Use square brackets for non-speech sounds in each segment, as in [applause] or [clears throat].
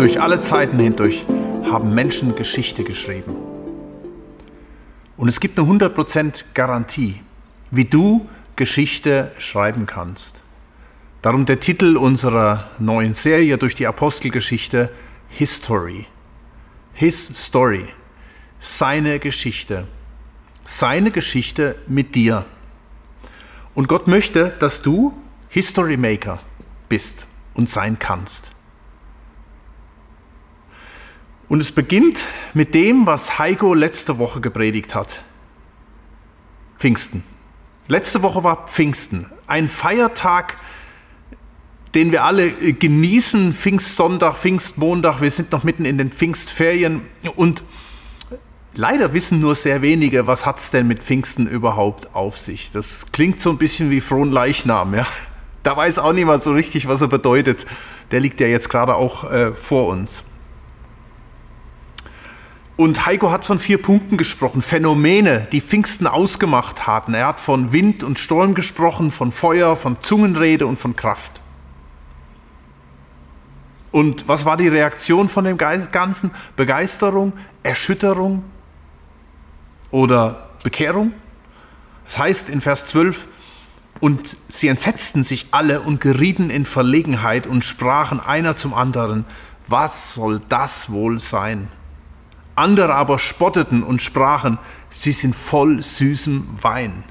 Durch alle Zeiten hindurch haben Menschen Geschichte geschrieben. Und es gibt eine 100% Garantie, wie du Geschichte schreiben kannst. Darum der Titel unserer neuen Serie durch die Apostelgeschichte History. His Story. Seine Geschichte. Seine Geschichte mit dir. Und Gott möchte, dass du History Maker bist und sein kannst. Und es beginnt mit dem, was Heiko letzte Woche gepredigt hat. Pfingsten. Letzte Woche war Pfingsten, ein Feiertag, den wir alle genießen, Pfingstsonntag, Pfingstmontag, wir sind noch mitten in den Pfingstferien und leider wissen nur sehr wenige, was hat es denn mit Pfingsten überhaupt auf sich. Das klingt so ein bisschen wie frohen Leichnam, ja. Da weiß auch niemand so richtig, was er bedeutet. Der liegt ja jetzt gerade auch äh, vor uns. Und Heiko hat von vier Punkten gesprochen, Phänomene, die Pfingsten ausgemacht hatten. Er hat von Wind und Sturm gesprochen, von Feuer, von Zungenrede und von Kraft. Und was war die Reaktion von dem Ganzen? Begeisterung, Erschütterung oder Bekehrung? Das heißt in Vers 12, und sie entsetzten sich alle und gerieten in Verlegenheit und sprachen einer zum anderen, was soll das wohl sein? Andere aber spotteten und sprachen, sie sind voll süßem Wein.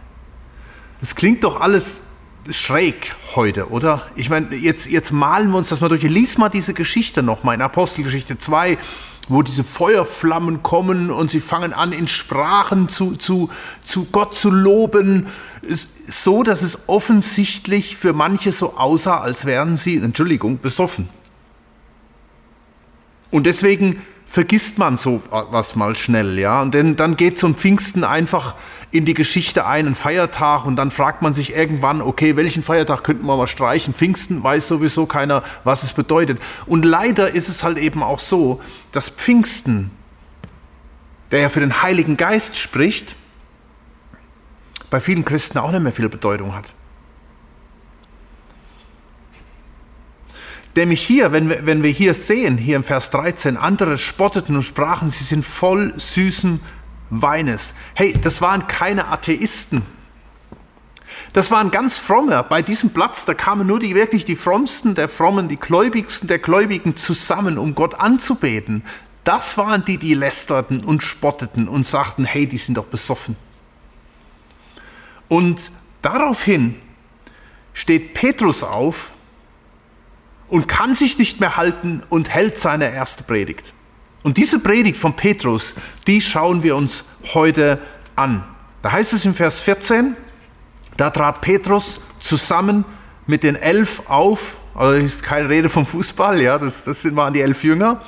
Das klingt doch alles schräg heute, oder? Ich meine, jetzt, jetzt malen wir uns das mal durch. Lies mal diese Geschichte nochmal in Apostelgeschichte 2, wo diese Feuerflammen kommen und sie fangen an, in Sprachen zu, zu, zu Gott zu loben, so dass es offensichtlich für manche so aussah, als wären sie, Entschuldigung, besoffen. Und deswegen vergisst man so was mal schnell, ja. Und dann, dann geht zum Pfingsten einfach in die Geschichte ein, ein Feiertag, und dann fragt man sich irgendwann, okay, welchen Feiertag könnten wir mal streichen? Pfingsten weiß sowieso keiner, was es bedeutet. Und leider ist es halt eben auch so, dass Pfingsten, der ja für den Heiligen Geist spricht, bei vielen Christen auch nicht mehr viel Bedeutung hat. Nämlich hier, wenn wir, wenn wir hier sehen, hier im Vers 13, andere spotteten und sprachen, sie sind voll süßen Weines. Hey, das waren keine Atheisten. Das waren ganz fromme. Bei diesem Platz, da kamen nur die wirklich die frommsten der Frommen, die gläubigsten der Gläubigen zusammen, um Gott anzubeten. Das waren die, die lästerten und spotteten und sagten, hey, die sind doch besoffen. Und daraufhin steht Petrus auf und kann sich nicht mehr halten und hält seine erste Predigt. Und diese Predigt von Petrus, die schauen wir uns heute an. Da heißt es im Vers 14, da trat Petrus zusammen mit den elf auf, also ist keine Rede vom Fußball, ja, das, das waren die elf Jünger,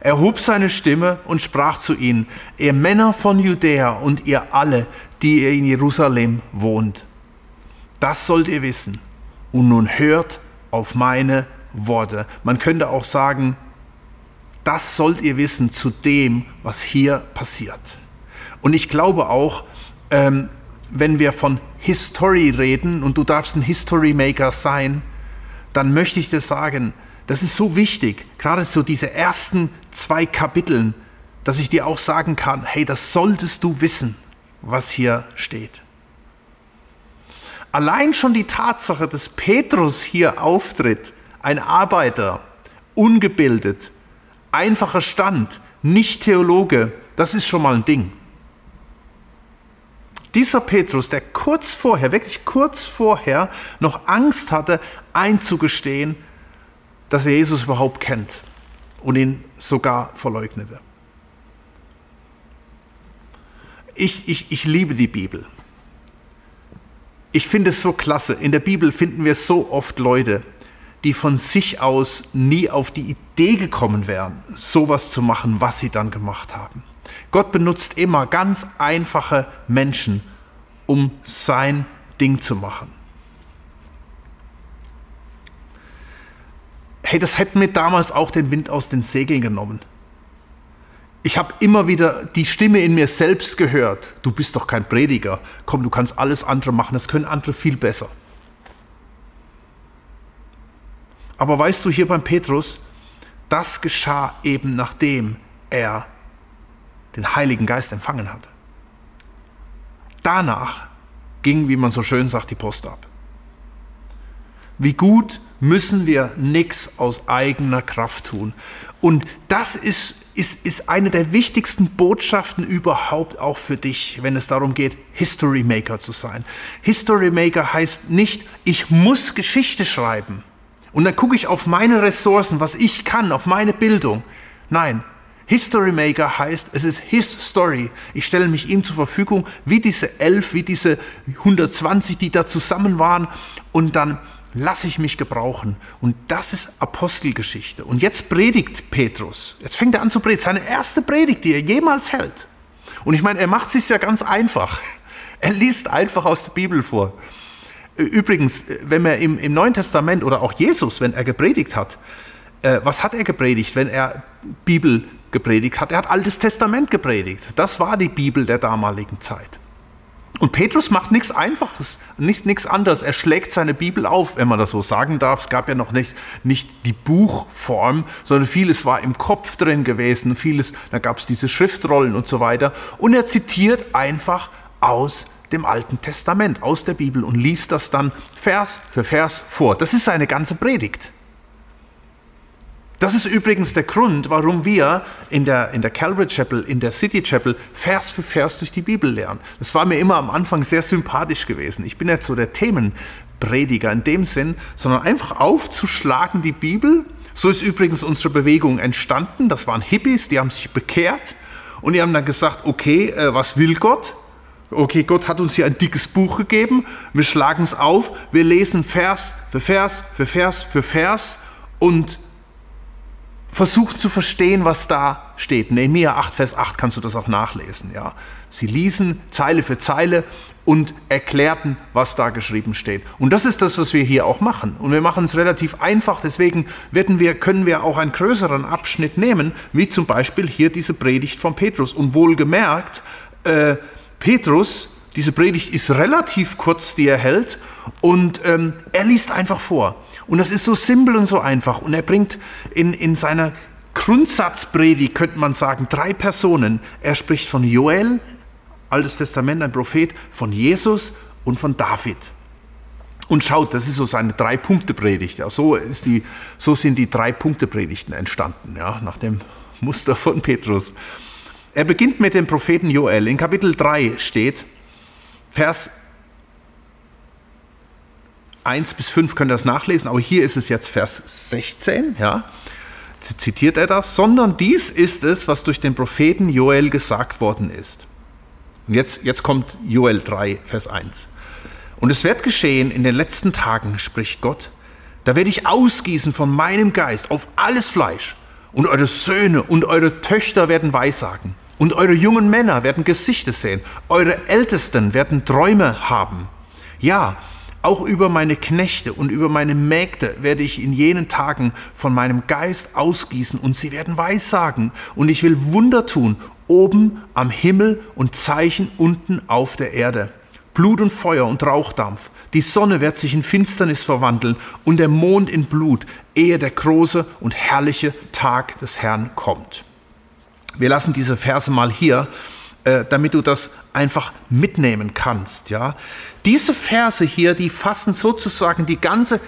er hob seine Stimme und sprach zu ihnen, ihr Männer von Judäa und ihr alle, die ihr in Jerusalem wohnt, das sollt ihr wissen und nun hört auf meine Worte. Man könnte auch sagen, das sollt ihr wissen zu dem, was hier passiert. Und ich glaube auch, ähm, wenn wir von History reden und du darfst ein History Maker sein, dann möchte ich dir sagen, das ist so wichtig, gerade so diese ersten zwei Kapiteln, dass ich dir auch sagen kann, hey, das solltest du wissen, was hier steht. Allein schon die Tatsache, dass Petrus hier auftritt, ein Arbeiter, ungebildet, einfacher Stand, nicht Theologe, das ist schon mal ein Ding. Dieser Petrus, der kurz vorher, wirklich kurz vorher noch Angst hatte, einzugestehen, dass er Jesus überhaupt kennt und ihn sogar verleugnete. Ich, ich, ich liebe die Bibel. Ich finde es so klasse. In der Bibel finden wir so oft Leute, die von sich aus nie auf die Idee gekommen wären, sowas zu machen, was sie dann gemacht haben. Gott benutzt immer ganz einfache Menschen, um sein Ding zu machen. Hey, das hätte mir damals auch den Wind aus den Segeln genommen. Ich habe immer wieder die Stimme in mir selbst gehört. Du bist doch kein Prediger. Komm, du kannst alles andere machen. Das können andere viel besser. Aber weißt du, hier beim Petrus, das geschah eben nachdem er den Heiligen Geist empfangen hatte. Danach ging, wie man so schön sagt, die Post ab. Wie gut müssen wir nichts aus eigener Kraft tun. Und das ist, ist, ist eine der wichtigsten Botschaften überhaupt auch für dich, wenn es darum geht, History Maker zu sein. History Maker heißt nicht, ich muss Geschichte schreiben. Und dann gucke ich auf meine Ressourcen, was ich kann, auf meine Bildung. Nein, History Maker heißt, es ist his story. Ich stelle mich ihm zur Verfügung, wie diese elf, wie diese 120, die da zusammen waren. Und dann lasse ich mich gebrauchen. Und das ist Apostelgeschichte. Und jetzt predigt Petrus. Jetzt fängt er an zu predigen. Seine erste Predigt, die er jemals hält. Und ich meine, er macht es sich ja ganz einfach. Er liest einfach aus der Bibel vor. Übrigens, wenn er im, im Neuen Testament oder auch Jesus, wenn er gepredigt hat, äh, was hat er gepredigt, wenn er Bibel gepredigt hat? Er hat Altes Testament gepredigt. Das war die Bibel der damaligen Zeit. Und Petrus macht nichts Einfaches, nicht, nichts anderes. Er schlägt seine Bibel auf, wenn man das so sagen darf. Es gab ja noch nicht, nicht die Buchform, sondern vieles war im Kopf drin gewesen. Vieles, da gab es diese Schriftrollen und so weiter. Und er zitiert einfach aus dem Alten Testament, aus der Bibel und liest das dann Vers für Vers vor. Das ist seine ganze Predigt. Das ist übrigens der Grund, warum wir in der, in der Calvary Chapel, in der City Chapel Vers für Vers durch die Bibel lernen. Das war mir immer am Anfang sehr sympathisch gewesen. Ich bin nicht so der Themenprediger in dem Sinn, sondern einfach aufzuschlagen die Bibel. So ist übrigens unsere Bewegung entstanden. Das waren Hippies, die haben sich bekehrt und die haben dann gesagt, okay, äh, was will Gott? Okay, Gott hat uns hier ein dickes Buch gegeben, wir schlagen es auf, wir lesen Vers für Vers für Vers für Vers und versucht zu verstehen, was da steht. Nehemiah 8, Vers 8 kannst du das auch nachlesen. Ja. Sie ließen Zeile für Zeile und erklärten, was da geschrieben steht. Und das ist das, was wir hier auch machen. Und wir machen es relativ einfach, deswegen werden wir, können wir auch einen größeren Abschnitt nehmen, wie zum Beispiel hier diese Predigt von Petrus. Und wohlgemerkt, äh, Petrus, diese Predigt ist relativ kurz, die er hält, und ähm, er liest einfach vor. Und das ist so simpel und so einfach. Und er bringt in, in seiner Grundsatzpredigt, könnte man sagen, drei Personen. Er spricht von Joel, Altes Testament, ein Prophet, von Jesus und von David. Und schaut, das ist so seine Drei-Punkte-Predigt. Ja, so, so sind die Drei-Punkte-Predigten entstanden, ja, nach dem Muster von Petrus. Er beginnt mit dem Propheten Joel. In Kapitel 3 steht, Vers 1 bis 5 könnt ihr das nachlesen, aber hier ist es jetzt Vers 16, ja, zitiert er das, sondern dies ist es, was durch den Propheten Joel gesagt worden ist. Und jetzt, jetzt kommt Joel 3, Vers 1. Und es wird geschehen in den letzten Tagen, spricht Gott, da werde ich ausgießen von meinem Geist auf alles Fleisch. Und eure Söhne und eure Töchter werden Weissagen. Und eure jungen Männer werden Gesichter sehen. Eure Ältesten werden Träume haben. Ja, auch über meine Knechte und über meine Mägde werde ich in jenen Tagen von meinem Geist ausgießen und sie werden Weissagen. Und ich will Wunder tun, oben am Himmel und Zeichen unten auf der Erde. Blut und Feuer und Rauchdampf. Die Sonne wird sich in Finsternis verwandeln und der Mond in Blut, ehe der große und herrliche Tag des Herrn kommt. Wir lassen diese Verse mal hier äh, damit du das einfach mitnehmen kannst. Ja? Diese Verse hier, die fassen sozusagen die ganze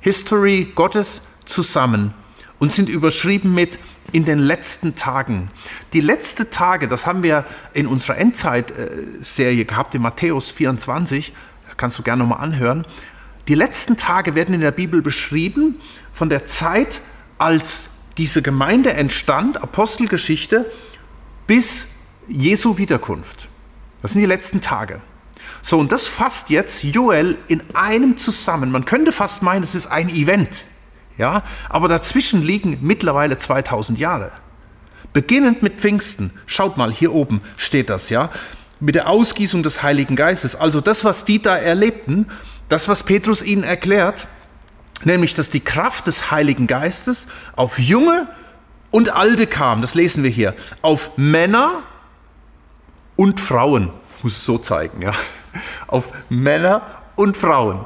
History Gottes zusammen und sind überschrieben mit in den letzten Tagen. Die letzten Tage, das haben wir in unserer Endzeit-Serie gehabt, in Matthäus 24, kannst du gerne nochmal anhören. Die letzten Tage werden in der Bibel beschrieben von der Zeit, als diese Gemeinde entstand, Apostelgeschichte, bis Jesu Wiederkunft. Das sind die letzten Tage. So, und das fasst jetzt Joel in einem zusammen. Man könnte fast meinen, es ist ein Event. Ja, aber dazwischen liegen mittlerweile 2000 Jahre. Beginnend mit Pfingsten. Schaut mal, hier oben steht das, ja. Mit der Ausgießung des Heiligen Geistes. Also das, was die da erlebten, das, was Petrus ihnen erklärt, nämlich, dass die Kraft des Heiligen Geistes auf Junge und Alte kam. Das lesen wir hier. Auf Männer und Frauen, muss es so zeigen, ja, auf Männer und Frauen.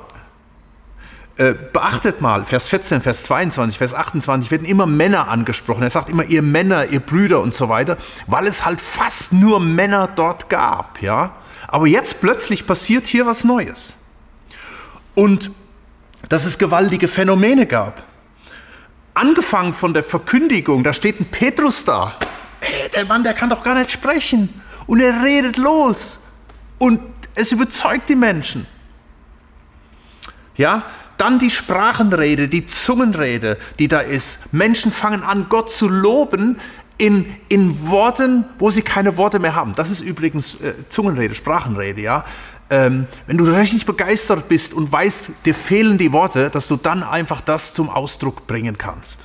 äh, beachtet mal, Vers 14, Vers 22, Vers 28 werden immer Männer angesprochen. Er sagt immer ihr Männer, ihr Brüder und so weiter, weil es halt fast nur Männer dort gab, ja. Aber jetzt plötzlich passiert hier was Neues. Und dass es gewaltige Phänomene gab. Angefangen von der Verkündigung, da steht ein Petrus da. Ey, der Mann, der kann doch gar nicht sprechen. Und er redet los. Und es überzeugt die Menschen. Ja, dann die Sprachenrede, die Zungenrede, die da ist. Menschen fangen an, Gott zu loben in, in Worten, wo sie keine Worte mehr haben. Das ist übrigens äh, Zungenrede, Sprachenrede, ja. Ähm, wenn du richtig begeistert bist und weißt, dir fehlen die Worte, dass du dann einfach das zum Ausdruck bringen kannst.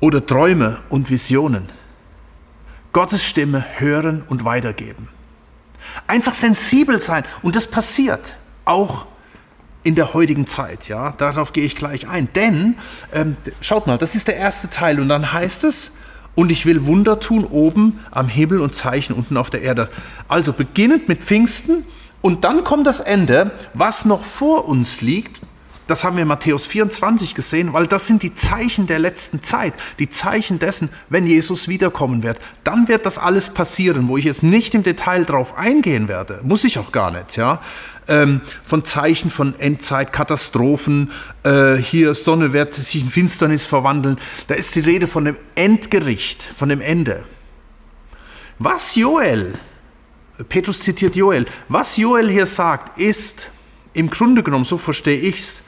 Oder Träume und Visionen. Gottes Stimme hören und weitergeben. Einfach sensibel sein. Und das passiert auch in der heutigen Zeit. Ja, darauf gehe ich gleich ein. Denn ähm, schaut mal, das ist der erste Teil. Und dann heißt es, und ich will Wunder tun oben am Himmel und Zeichen unten auf der Erde. Also beginnend mit Pfingsten und dann kommt das Ende, was noch vor uns liegt. Das haben wir in Matthäus 24 gesehen, weil das sind die Zeichen der letzten Zeit, die Zeichen dessen, wenn Jesus wiederkommen wird. Dann wird das alles passieren, wo ich jetzt nicht im Detail drauf eingehen werde, muss ich auch gar nicht, ja. Ähm, von Zeichen von Endzeit, Katastrophen, äh, hier Sonne wird sich in Finsternis verwandeln. Da ist die Rede von dem Endgericht, von dem Ende. Was Joel, Petrus zitiert Joel, was Joel hier sagt, ist im Grunde genommen, so verstehe ich es,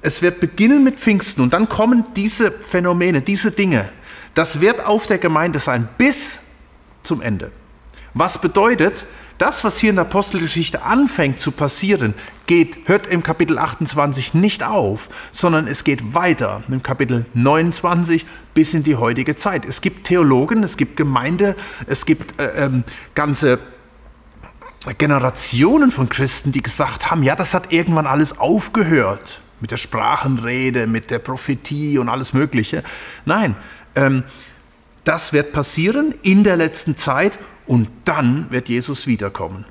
es wird beginnen mit Pfingsten und dann kommen diese Phänomene, diese Dinge. Das wird auf der Gemeinde sein bis zum Ende. Was bedeutet, das, was hier in der Apostelgeschichte anfängt zu passieren, geht, hört im Kapitel 28 nicht auf, sondern es geht weiter im Kapitel 29 bis in die heutige Zeit. Es gibt Theologen, es gibt Gemeinde, es gibt äh, ähm, ganze Generationen von Christen, die gesagt haben, ja, das hat irgendwann alles aufgehört mit der Sprachenrede, mit der Prophetie und alles Mögliche. Nein, ähm, das wird passieren in der letzten Zeit und dann wird Jesus wiederkommen.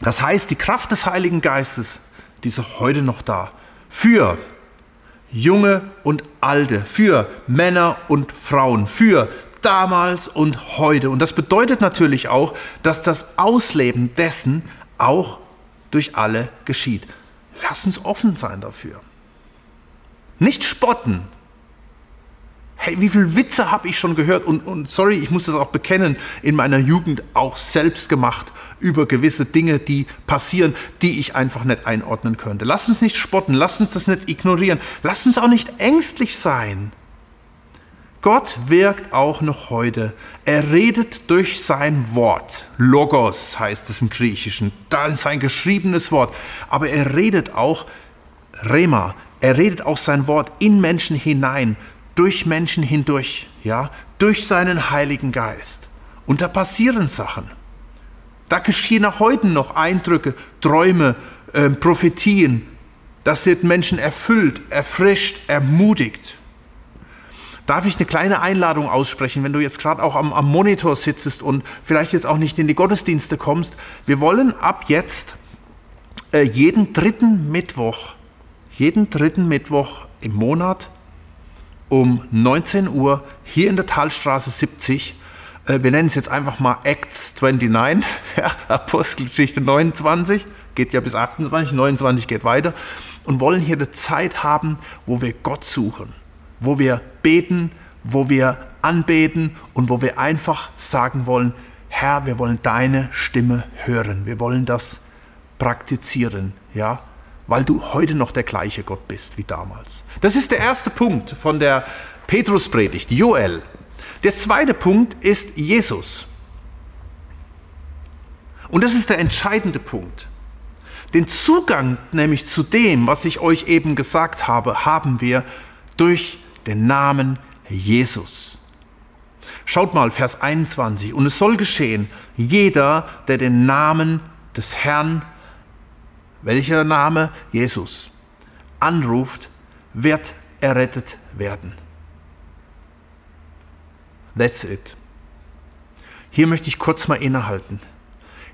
Das heißt, die Kraft des Heiligen Geistes, die ist heute noch da. Für Junge und Alte, für Männer und Frauen, für damals und heute. Und das bedeutet natürlich auch, dass das Ausleben dessen auch durch alle geschieht. Lass uns offen sein dafür. Nicht spotten. Hey, wie viele Witze habe ich schon gehört und, und sorry, ich muss das auch bekennen, in meiner Jugend auch selbst gemacht über gewisse Dinge, die passieren, die ich einfach nicht einordnen könnte. Lass uns nicht spotten, lass uns das nicht ignorieren, lass uns auch nicht ängstlich sein. Gott wirkt auch noch heute. Er redet durch sein Wort. Logos heißt es im Griechischen. Da ist ein geschriebenes Wort. Aber er redet auch Rema. Er redet auch sein Wort in Menschen hinein, durch Menschen hindurch, ja, durch seinen Heiligen Geist. Und da passieren Sachen. Da geschehen auch heute noch Eindrücke, Träume, äh, Prophetien. Das wird Menschen erfüllt, erfrischt, ermutigt. Darf ich eine kleine Einladung aussprechen, wenn du jetzt gerade auch am, am Monitor sitzt und vielleicht jetzt auch nicht in die Gottesdienste kommst? Wir wollen ab jetzt äh, jeden dritten Mittwoch, jeden dritten Mittwoch im Monat um 19 Uhr hier in der Talstraße 70 äh, wir nennen es jetzt einfach mal Acts 29, [laughs] ja, Apostelgeschichte 29, geht ja bis 28, 29 geht weiter. Und wollen hier eine Zeit haben, wo wir Gott suchen wo wir beten, wo wir anbeten und wo wir einfach sagen wollen, Herr, wir wollen deine Stimme hören. Wir wollen das praktizieren, ja, weil du heute noch der gleiche Gott bist wie damals. Das ist der erste Punkt von der Petruspredigt, Joel. Der zweite Punkt ist Jesus. Und das ist der entscheidende Punkt. Den Zugang nämlich zu dem, was ich euch eben gesagt habe, haben wir durch den Namen Jesus. Schaut mal, Vers 21. Und es soll geschehen, jeder, der den Namen des Herrn, welcher Name Jesus, anruft, wird errettet werden. That's it. Hier möchte ich kurz mal innehalten.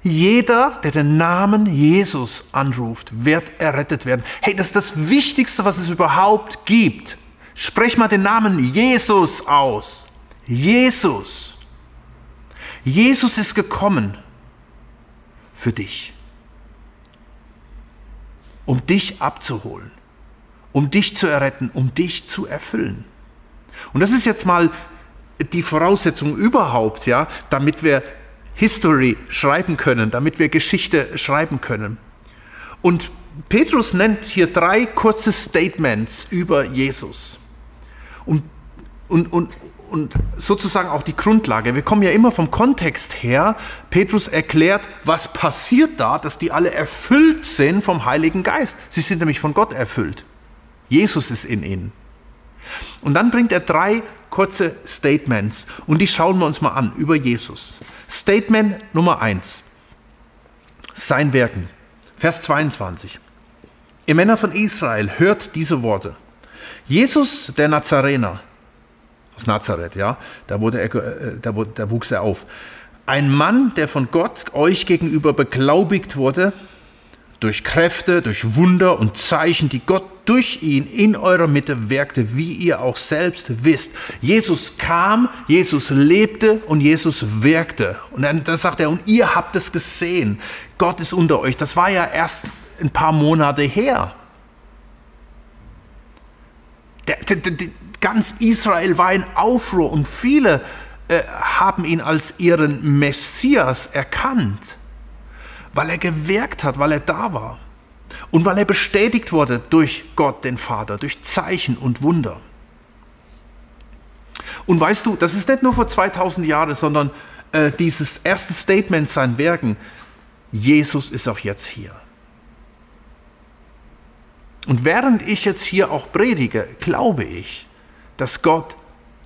Jeder, der den Namen Jesus anruft, wird errettet werden. Hey, das ist das Wichtigste, was es überhaupt gibt. Sprech mal den Namen Jesus aus. Jesus. Jesus ist gekommen für dich, um dich abzuholen, um dich zu erretten, um dich zu erfüllen. Und das ist jetzt mal die Voraussetzung überhaupt, ja, damit wir History schreiben können, damit wir Geschichte schreiben können. Und Petrus nennt hier drei kurze Statements über Jesus. Und, und, und, und sozusagen auch die Grundlage. Wir kommen ja immer vom Kontext her. Petrus erklärt, was passiert da, dass die alle erfüllt sind vom Heiligen Geist. Sie sind nämlich von Gott erfüllt. Jesus ist in ihnen. Und dann bringt er drei kurze Statements und die schauen wir uns mal an über Jesus. Statement Nummer 1. Sein Werken. Vers 22. Ihr Männer von Israel, hört diese Worte. Jesus, der Nazarener, aus Nazareth, ja, da, wurde er, äh, da, wurde, da wuchs er auf. Ein Mann, der von Gott euch gegenüber beglaubigt wurde, durch Kräfte, durch Wunder und Zeichen, die Gott durch ihn in eurer Mitte wirkte, wie ihr auch selbst wisst. Jesus kam, Jesus lebte und Jesus wirkte. Und dann, dann sagt er, und ihr habt es gesehen. Gott ist unter euch. Das war ja erst ein paar Monate her. Der, der, der, ganz Israel war in Aufruhr und viele äh, haben ihn als ihren Messias erkannt weil er gewirkt hat, weil er da war und weil er bestätigt wurde durch Gott, den Vater, durch Zeichen und Wunder. Und weißt du, das ist nicht nur vor 2000 Jahren, sondern äh, dieses erste Statement sein Werken, Jesus ist auch jetzt hier. Und während ich jetzt hier auch predige, glaube ich, dass Gott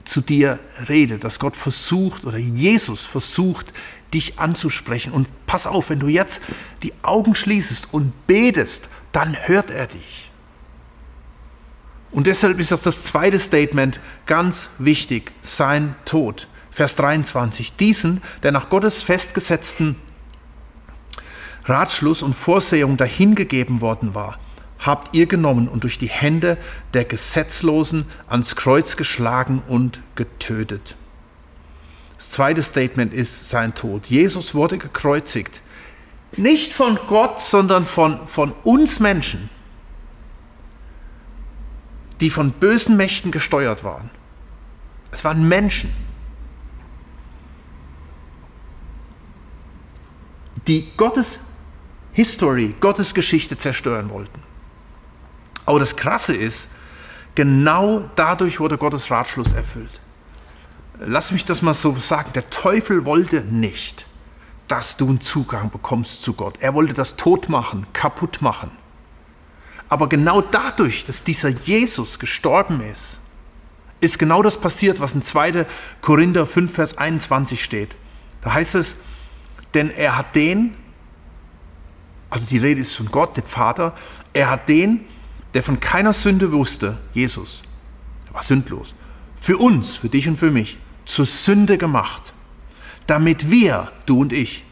zu dir redet, dass Gott versucht oder Jesus versucht, dich anzusprechen. Und pass auf, wenn du jetzt die Augen schließest und betest, dann hört er dich. Und deshalb ist auch das zweite Statement ganz wichtig, sein Tod. Vers 23. Diesen, der nach Gottes festgesetzten Ratschluss und Vorsehung dahingegeben worden war, habt ihr genommen und durch die Hände der Gesetzlosen ans Kreuz geschlagen und getötet. Das zweite Statement ist sein Tod. Jesus wurde gekreuzigt. Nicht von Gott, sondern von, von uns Menschen, die von bösen Mächten gesteuert waren. Es waren Menschen, die Gottes History, Gottes Geschichte zerstören wollten. Aber das Krasse ist, genau dadurch wurde Gottes Ratschluss erfüllt lass mich das mal so sagen, der Teufel wollte nicht, dass du einen Zugang bekommst zu Gott. Er wollte das tot machen, kaputt machen. Aber genau dadurch, dass dieser Jesus gestorben ist, ist genau das passiert, was in 2. Korinther 5, Vers 21 steht. Da heißt es, denn er hat den, also die Rede ist von Gott, dem Vater, er hat den, der von keiner Sünde wusste, Jesus, er war sündlos, für uns, für dich und für mich, zur Sünde gemacht, damit wir, du und ich,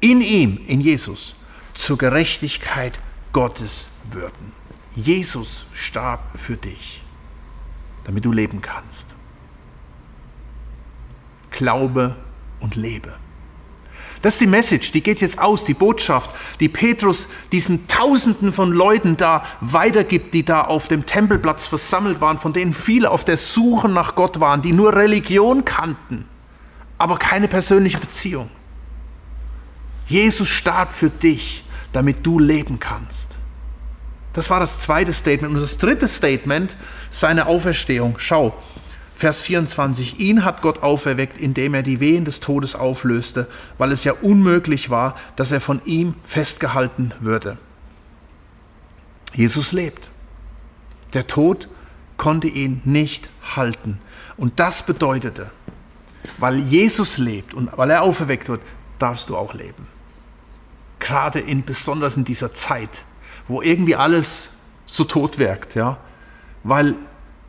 in ihm, in Jesus, zur Gerechtigkeit Gottes würden. Jesus starb für dich, damit du leben kannst. Glaube und lebe. Das ist die Message, die geht jetzt aus, die Botschaft, die Petrus diesen Tausenden von Leuten da weitergibt, die da auf dem Tempelplatz versammelt waren, von denen viele auf der Suche nach Gott waren, die nur Religion kannten, aber keine persönliche Beziehung. Jesus starb für dich, damit du leben kannst. Das war das zweite Statement. Und das dritte Statement, seine Auferstehung. Schau, Vers 24, ihn hat Gott auferweckt, indem er die Wehen des Todes auflöste, weil es ja unmöglich war, dass er von ihm festgehalten würde. Jesus lebt. Der Tod konnte ihn nicht halten. Und das bedeutete, weil Jesus lebt und weil er auferweckt wird, darfst du auch leben. Gerade in, besonders in dieser Zeit, wo irgendwie alles so tot wirkt, ja, weil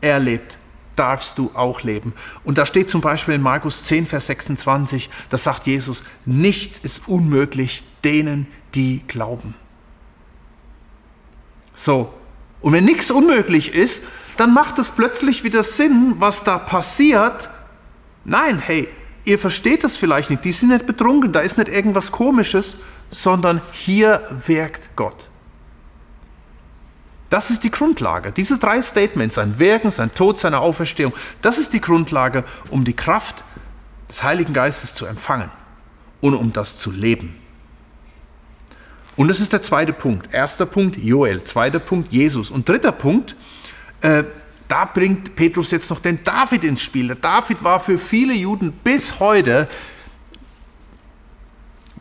er lebt darfst du auch leben. Und da steht zum Beispiel in Markus 10, Vers 26, da sagt Jesus, nichts ist unmöglich denen, die glauben. So, und wenn nichts unmöglich ist, dann macht es plötzlich wieder Sinn, was da passiert. Nein, hey, ihr versteht das vielleicht nicht, die sind nicht betrunken, da ist nicht irgendwas Komisches, sondern hier wirkt Gott. Das ist die Grundlage. Diese drei Statements, sein Wirken, sein Tod, seine Auferstehung, das ist die Grundlage, um die Kraft des Heiligen Geistes zu empfangen und um das zu leben. Und das ist der zweite Punkt. Erster Punkt Joel, zweiter Punkt Jesus und dritter Punkt, äh, da bringt Petrus jetzt noch den David ins Spiel. Der David war für viele Juden bis heute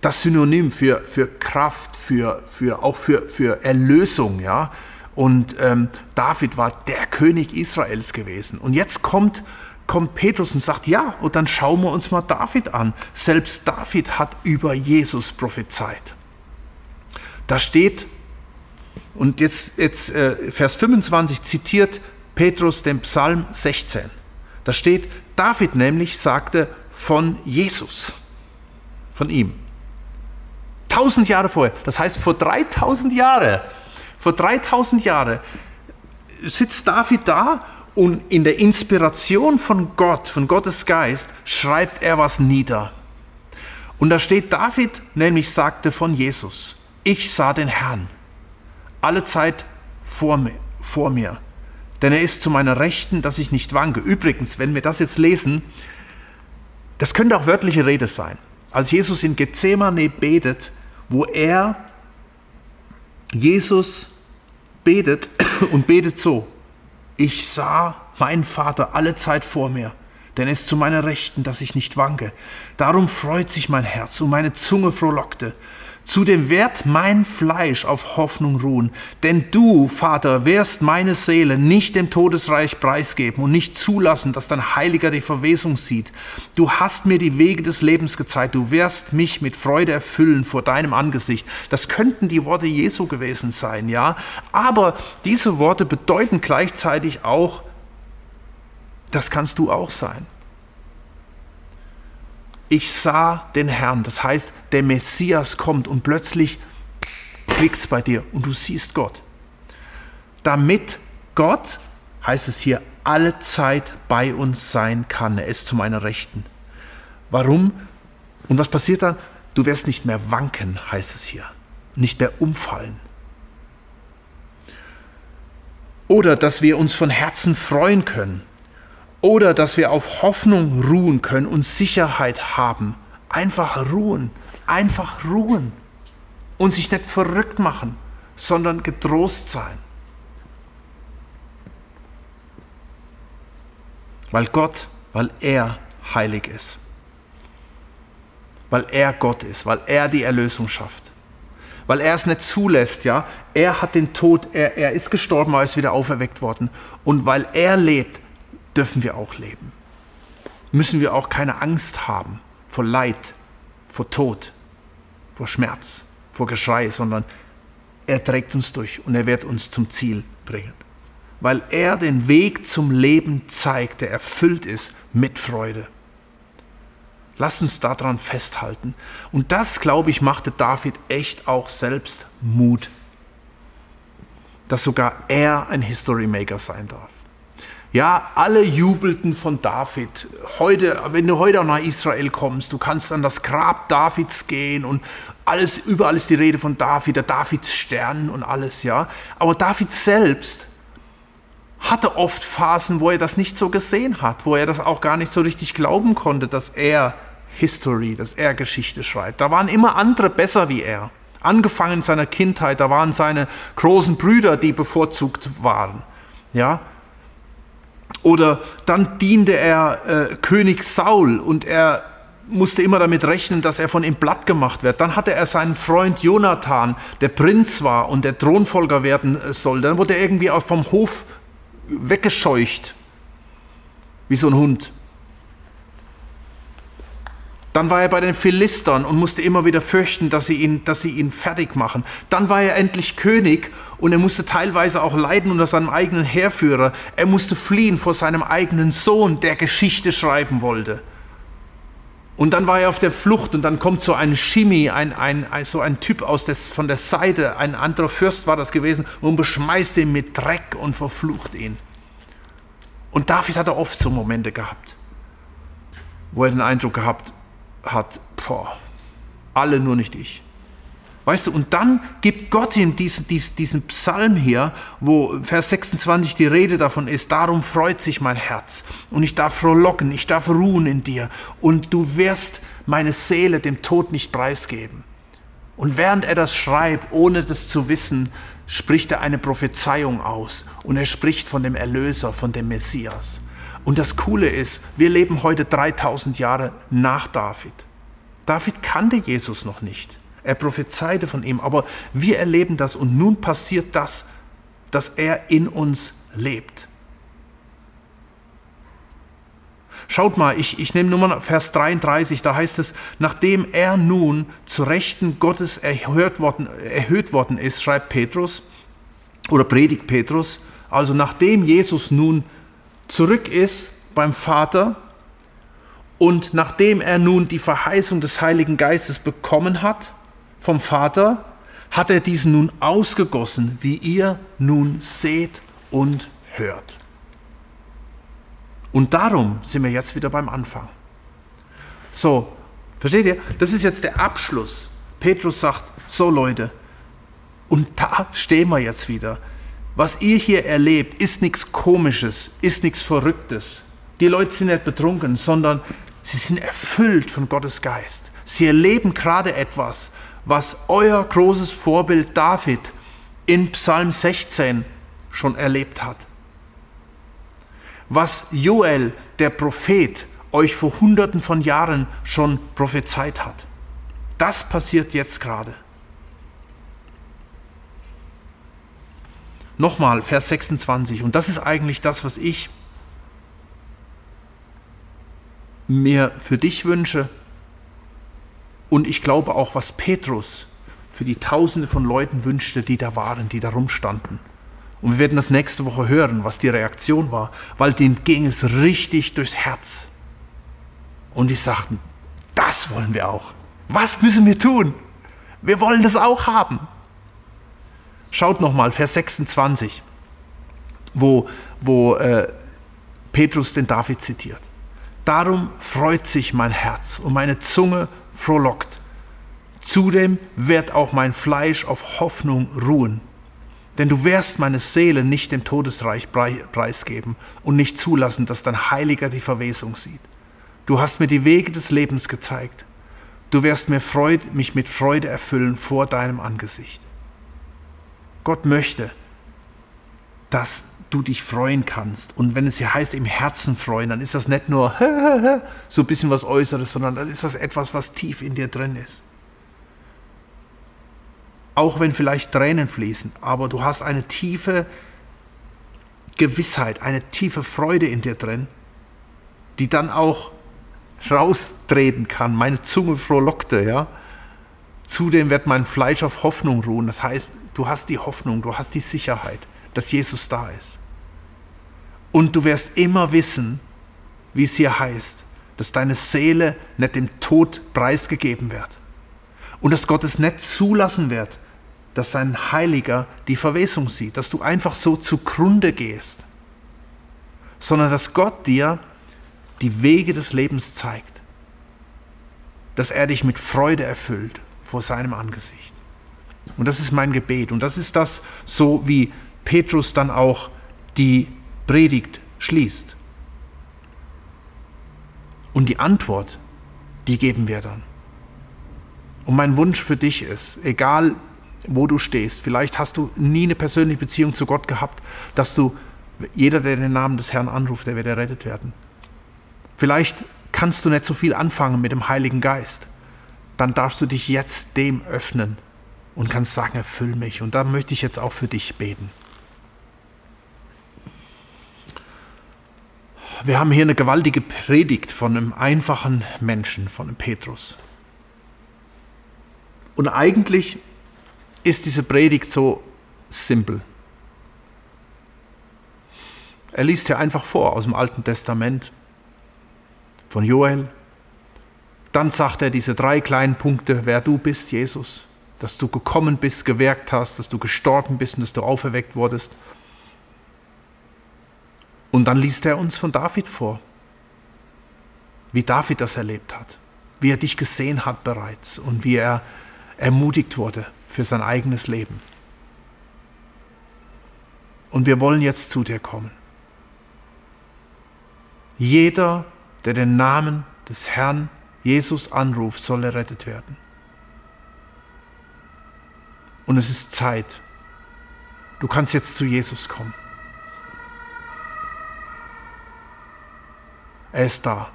das Synonym für, für Kraft, für, für, auch für, für Erlösung. Ja? Und ähm, David war der König Israels gewesen. Und jetzt kommt, kommt Petrus und sagt, ja, und dann schauen wir uns mal David an. Selbst David hat über Jesus prophezeit. Da steht, und jetzt, jetzt äh, Vers 25 zitiert Petrus den Psalm 16. Da steht, David nämlich sagte von Jesus, von ihm. Tausend Jahre vorher, das heißt vor 3000 Jahren, vor 3000 Jahren sitzt David da und in der Inspiration von Gott, von Gottes Geist, schreibt er was nieder. Und da steht David nämlich sagte von Jesus, ich sah den Herrn alle Zeit vor mir, vor mir. Denn er ist zu meiner Rechten, dass ich nicht wanke. Übrigens, wenn wir das jetzt lesen, das könnte auch wörtliche Rede sein. Als Jesus in Gethsemane betet, wo er, Jesus betet [coughs] und betet so, ich sah meinen Vater alle Zeit vor mir, denn er ist zu meiner Rechten, dass ich nicht wanke. Darum freut sich mein Herz und meine Zunge frohlockte. Zudem wird mein Fleisch auf Hoffnung ruhen, denn du, Vater, wirst meine Seele nicht dem Todesreich preisgeben und nicht zulassen, dass dein Heiliger die Verwesung sieht. Du hast mir die Wege des Lebens gezeigt, du wirst mich mit Freude erfüllen vor deinem Angesicht. Das könnten die Worte Jesu gewesen sein, ja, aber diese Worte bedeuten gleichzeitig auch, das kannst du auch sein ich sah den Herrn. Das heißt, der Messias kommt und plötzlich klickt es bei dir und du siehst Gott. Damit Gott, heißt es hier, alle Zeit bei uns sein kann. Er ist zu meiner Rechten. Warum? Und was passiert dann? Du wirst nicht mehr wanken, heißt es hier. Nicht mehr umfallen. Oder dass wir uns von Herzen freuen können. Oder dass wir auf Hoffnung ruhen können und Sicherheit haben. Einfach ruhen, einfach ruhen. Und sich nicht verrückt machen, sondern getrost sein. Weil Gott, weil er heilig ist. Weil er Gott ist, weil er die Erlösung schafft. Weil er es nicht zulässt, ja. Er hat den Tod, er, er ist gestorben, er ist wieder auferweckt worden. Und weil er lebt, dürfen wir auch leben. Müssen wir auch keine Angst haben vor Leid, vor Tod, vor Schmerz, vor Geschrei, sondern er trägt uns durch und er wird uns zum Ziel bringen. Weil er den Weg zum Leben zeigt, der erfüllt ist mit Freude. Lasst uns daran festhalten. Und das, glaube ich, machte David echt auch selbst Mut, dass sogar er ein History Maker sein darf. Ja, alle jubelten von David. Heute, wenn du heute nach Israel kommst, du kannst an das Grab Davids gehen und alles, überall ist die Rede von David, der Davids Stern und alles, ja. Aber David selbst hatte oft Phasen, wo er das nicht so gesehen hat, wo er das auch gar nicht so richtig glauben konnte, dass er History, dass er Geschichte schreibt. Da waren immer andere besser wie er. Angefangen in seiner Kindheit, da waren seine großen Brüder, die bevorzugt waren. Ja, oder dann diente er äh, König Saul und er musste immer damit rechnen, dass er von ihm platt gemacht wird. Dann hatte er seinen Freund Jonathan, der Prinz war und der Thronfolger werden soll. Dann wurde er irgendwie auch vom Hof weggescheucht, wie so ein Hund. Dann war er bei den Philistern und musste immer wieder fürchten, dass sie ihn, dass sie ihn fertig machen. Dann war er endlich König und er musste teilweise auch leiden unter seinem eigenen Heerführer. Er musste fliehen vor seinem eigenen Sohn, der Geschichte schreiben wollte. Und dann war er auf der Flucht und dann kommt so ein Shimi, ein, ein, ein, so ein Typ aus des, von der Seite, ein anderer Fürst war das gewesen, und beschmeißt ihn mit Dreck und verflucht ihn. Und David hatte oft so Momente gehabt, wo er den Eindruck gehabt hat, boah, alle nur nicht ich. Weißt du, und dann gibt Gott ihm diesen, diesen, diesen Psalm hier, wo Vers 26 die Rede davon ist, darum freut sich mein Herz und ich darf frohlocken, ich darf ruhen in dir und du wirst meine Seele dem Tod nicht preisgeben. Und während er das schreibt, ohne das zu wissen, spricht er eine Prophezeiung aus und er spricht von dem Erlöser, von dem Messias. Und das Coole ist, wir leben heute 3000 Jahre nach David. David kannte Jesus noch nicht. Er prophezeite von ihm, aber wir erleben das und nun passiert das, dass er in uns lebt. Schaut mal, ich, ich nehme Nummer Vers 33, da heißt es, nachdem er nun zu Rechten Gottes erhöht worden, erhöht worden ist, schreibt Petrus oder predigt Petrus, also nachdem Jesus nun zurück ist beim Vater und nachdem er nun die Verheißung des Heiligen Geistes bekommen hat, vom Vater, hat er diesen nun ausgegossen, wie ihr nun seht und hört. Und darum sind wir jetzt wieder beim Anfang. So, versteht ihr? Das ist jetzt der Abschluss. Petrus sagt, so Leute, und da stehen wir jetzt wieder. Was ihr hier erlebt, ist nichts Komisches, ist nichts Verrücktes. Die Leute sind nicht betrunken, sondern sie sind erfüllt von Gottes Geist. Sie erleben gerade etwas, was euer großes Vorbild David in Psalm 16 schon erlebt hat. Was Joel, der Prophet, euch vor hunderten von Jahren schon prophezeit hat. Das passiert jetzt gerade. Nochmal, Vers 26. Und das ist eigentlich das, was ich mir für dich wünsche und ich glaube auch, was Petrus für die Tausende von Leuten wünschte, die da waren, die da rumstanden. Und wir werden das nächste Woche hören, was die Reaktion war, weil denen ging es richtig durchs Herz. Und die sagten, das wollen wir auch. Was müssen wir tun? Wir wollen das auch haben. Schaut nochmal, Vers 26, wo, wo äh, Petrus den David zitiert. Darum freut sich mein Herz und meine Zunge frohlockt. Zudem wird auch mein Fleisch auf Hoffnung ruhen. Denn du wirst meine Seele nicht dem Todesreich preisgeben und nicht zulassen, dass dein Heiliger die Verwesung sieht. Du hast mir die Wege des Lebens gezeigt. Du wirst mir Freude, mich mit Freude erfüllen vor deinem Angesicht. Gott möchte, dass du dich freuen kannst. Und wenn es hier heißt, im Herzen freuen, dann ist das nicht nur [laughs] so ein bisschen was Äußeres, sondern dann ist das etwas, was tief in dir drin ist. Auch wenn vielleicht Tränen fließen, aber du hast eine tiefe Gewissheit, eine tiefe Freude in dir drin, die dann auch raustreten kann. Meine Zunge frohlockte, ja. Zudem wird mein Fleisch auf Hoffnung ruhen. Das heißt, du hast die Hoffnung, du hast die Sicherheit, dass Jesus da ist. Und du wirst immer wissen, wie es hier heißt, dass deine Seele nicht dem Tod preisgegeben wird. Und dass Gott es nicht zulassen wird, dass sein Heiliger die Verwesung sieht, dass du einfach so zugrunde gehst, sondern dass Gott dir die Wege des Lebens zeigt, dass er dich mit Freude erfüllt vor seinem Angesicht. Und das ist mein Gebet. Und das ist das, so wie Petrus dann auch die Predigt schließt. Und die Antwort, die geben wir dann. Und mein Wunsch für dich ist, egal wo du stehst, vielleicht hast du nie eine persönliche Beziehung zu Gott gehabt, dass du, jeder, der den Namen des Herrn anruft, der wird errettet werden. Vielleicht kannst du nicht so viel anfangen mit dem Heiligen Geist. Dann darfst du dich jetzt dem öffnen und kannst sagen, erfüll mich. Und da möchte ich jetzt auch für dich beten. wir haben hier eine gewaltige Predigt von einem einfachen Menschen, von einem Petrus. Und eigentlich ist diese Predigt so simpel. Er liest hier einfach vor aus dem Alten Testament von Joel. Dann sagt er diese drei kleinen Punkte, wer du bist, Jesus, dass du gekommen bist, gewirkt hast, dass du gestorben bist und dass du auferweckt wurdest. Und dann liest er uns von David vor, wie David das erlebt hat, wie er dich gesehen hat bereits und wie er ermutigt wurde für sein eigenes Leben. Und wir wollen jetzt zu dir kommen. Jeder, der den Namen des Herrn Jesus anruft, soll errettet werden. Und es ist Zeit. Du kannst jetzt zu Jesus kommen. Er ist da.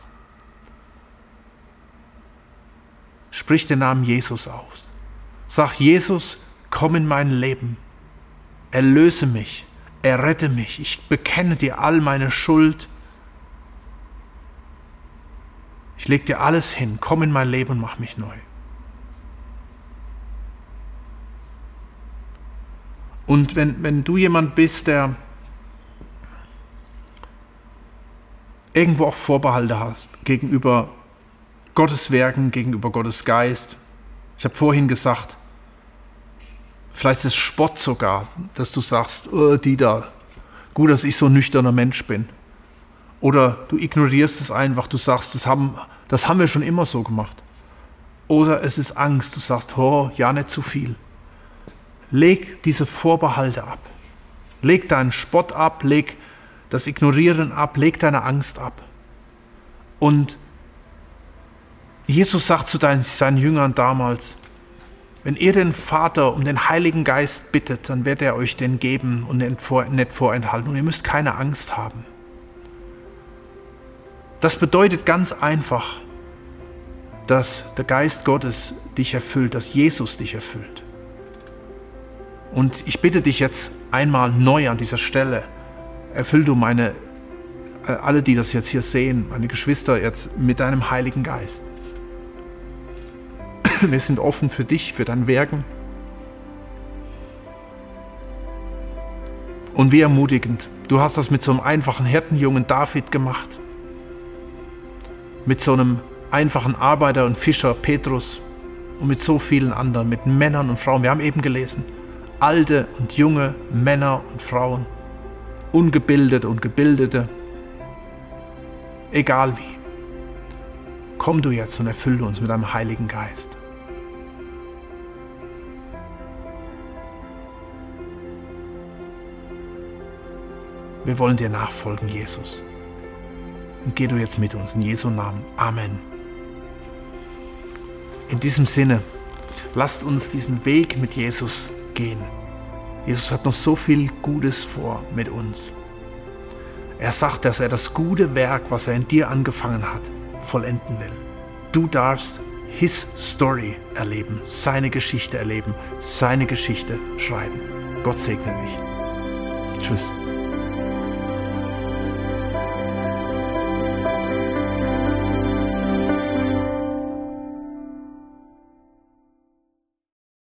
Sprich den Namen Jesus aus. Sag Jesus, komm in mein Leben. Erlöse mich. Errette mich. Ich bekenne dir all meine Schuld. Ich leg dir alles hin. Komm in mein Leben und mach mich neu. Und wenn, wenn du jemand bist, der irgendwo auch Vorbehalte hast gegenüber Gottes Werken, gegenüber Gottes Geist. Ich habe vorhin gesagt, vielleicht ist es Spott sogar, dass du sagst, oh, die da, gut, dass ich so ein nüchterner Mensch bin. Oder du ignorierst es einfach, du sagst, das haben, das haben wir schon immer so gemacht. Oder es ist Angst, du sagst, oh, ja, nicht zu viel. Leg diese Vorbehalte ab. Leg deinen Spott ab, leg das Ignorieren ab, leg deine Angst ab. Und Jesus sagt zu seinen Jüngern damals, wenn ihr den Vater um den Heiligen Geist bittet, dann wird er euch den geben und nicht vorenthalten. Und ihr müsst keine Angst haben. Das bedeutet ganz einfach, dass der Geist Gottes dich erfüllt, dass Jesus dich erfüllt. Und ich bitte dich jetzt einmal neu an dieser Stelle, erfüll du meine, äh, alle, die das jetzt hier sehen, meine Geschwister jetzt mit deinem Heiligen Geist. [clears throat] Wir sind offen für dich, für dein Werken. Und wie ermutigend. Du hast das mit so einem einfachen Hirtenjungen David gemacht. Mit so einem einfachen Arbeiter und Fischer Petrus und mit so vielen anderen, mit Männern und Frauen. Wir haben eben gelesen, alte und junge Männer und Frauen Ungebildete und Gebildete, egal wie. Komm du jetzt und erfülle uns mit deinem Heiligen Geist. Wir wollen dir nachfolgen, Jesus. Und geh du jetzt mit uns in Jesu Namen. Amen. In diesem Sinne, lasst uns diesen Weg mit Jesus gehen. Jesus hat noch so viel Gutes vor mit uns. Er sagt, dass er das gute Werk, was er in dir angefangen hat, vollenden will. Du darfst His Story erleben, seine Geschichte erleben, seine Geschichte schreiben. Gott segne dich. Tschüss.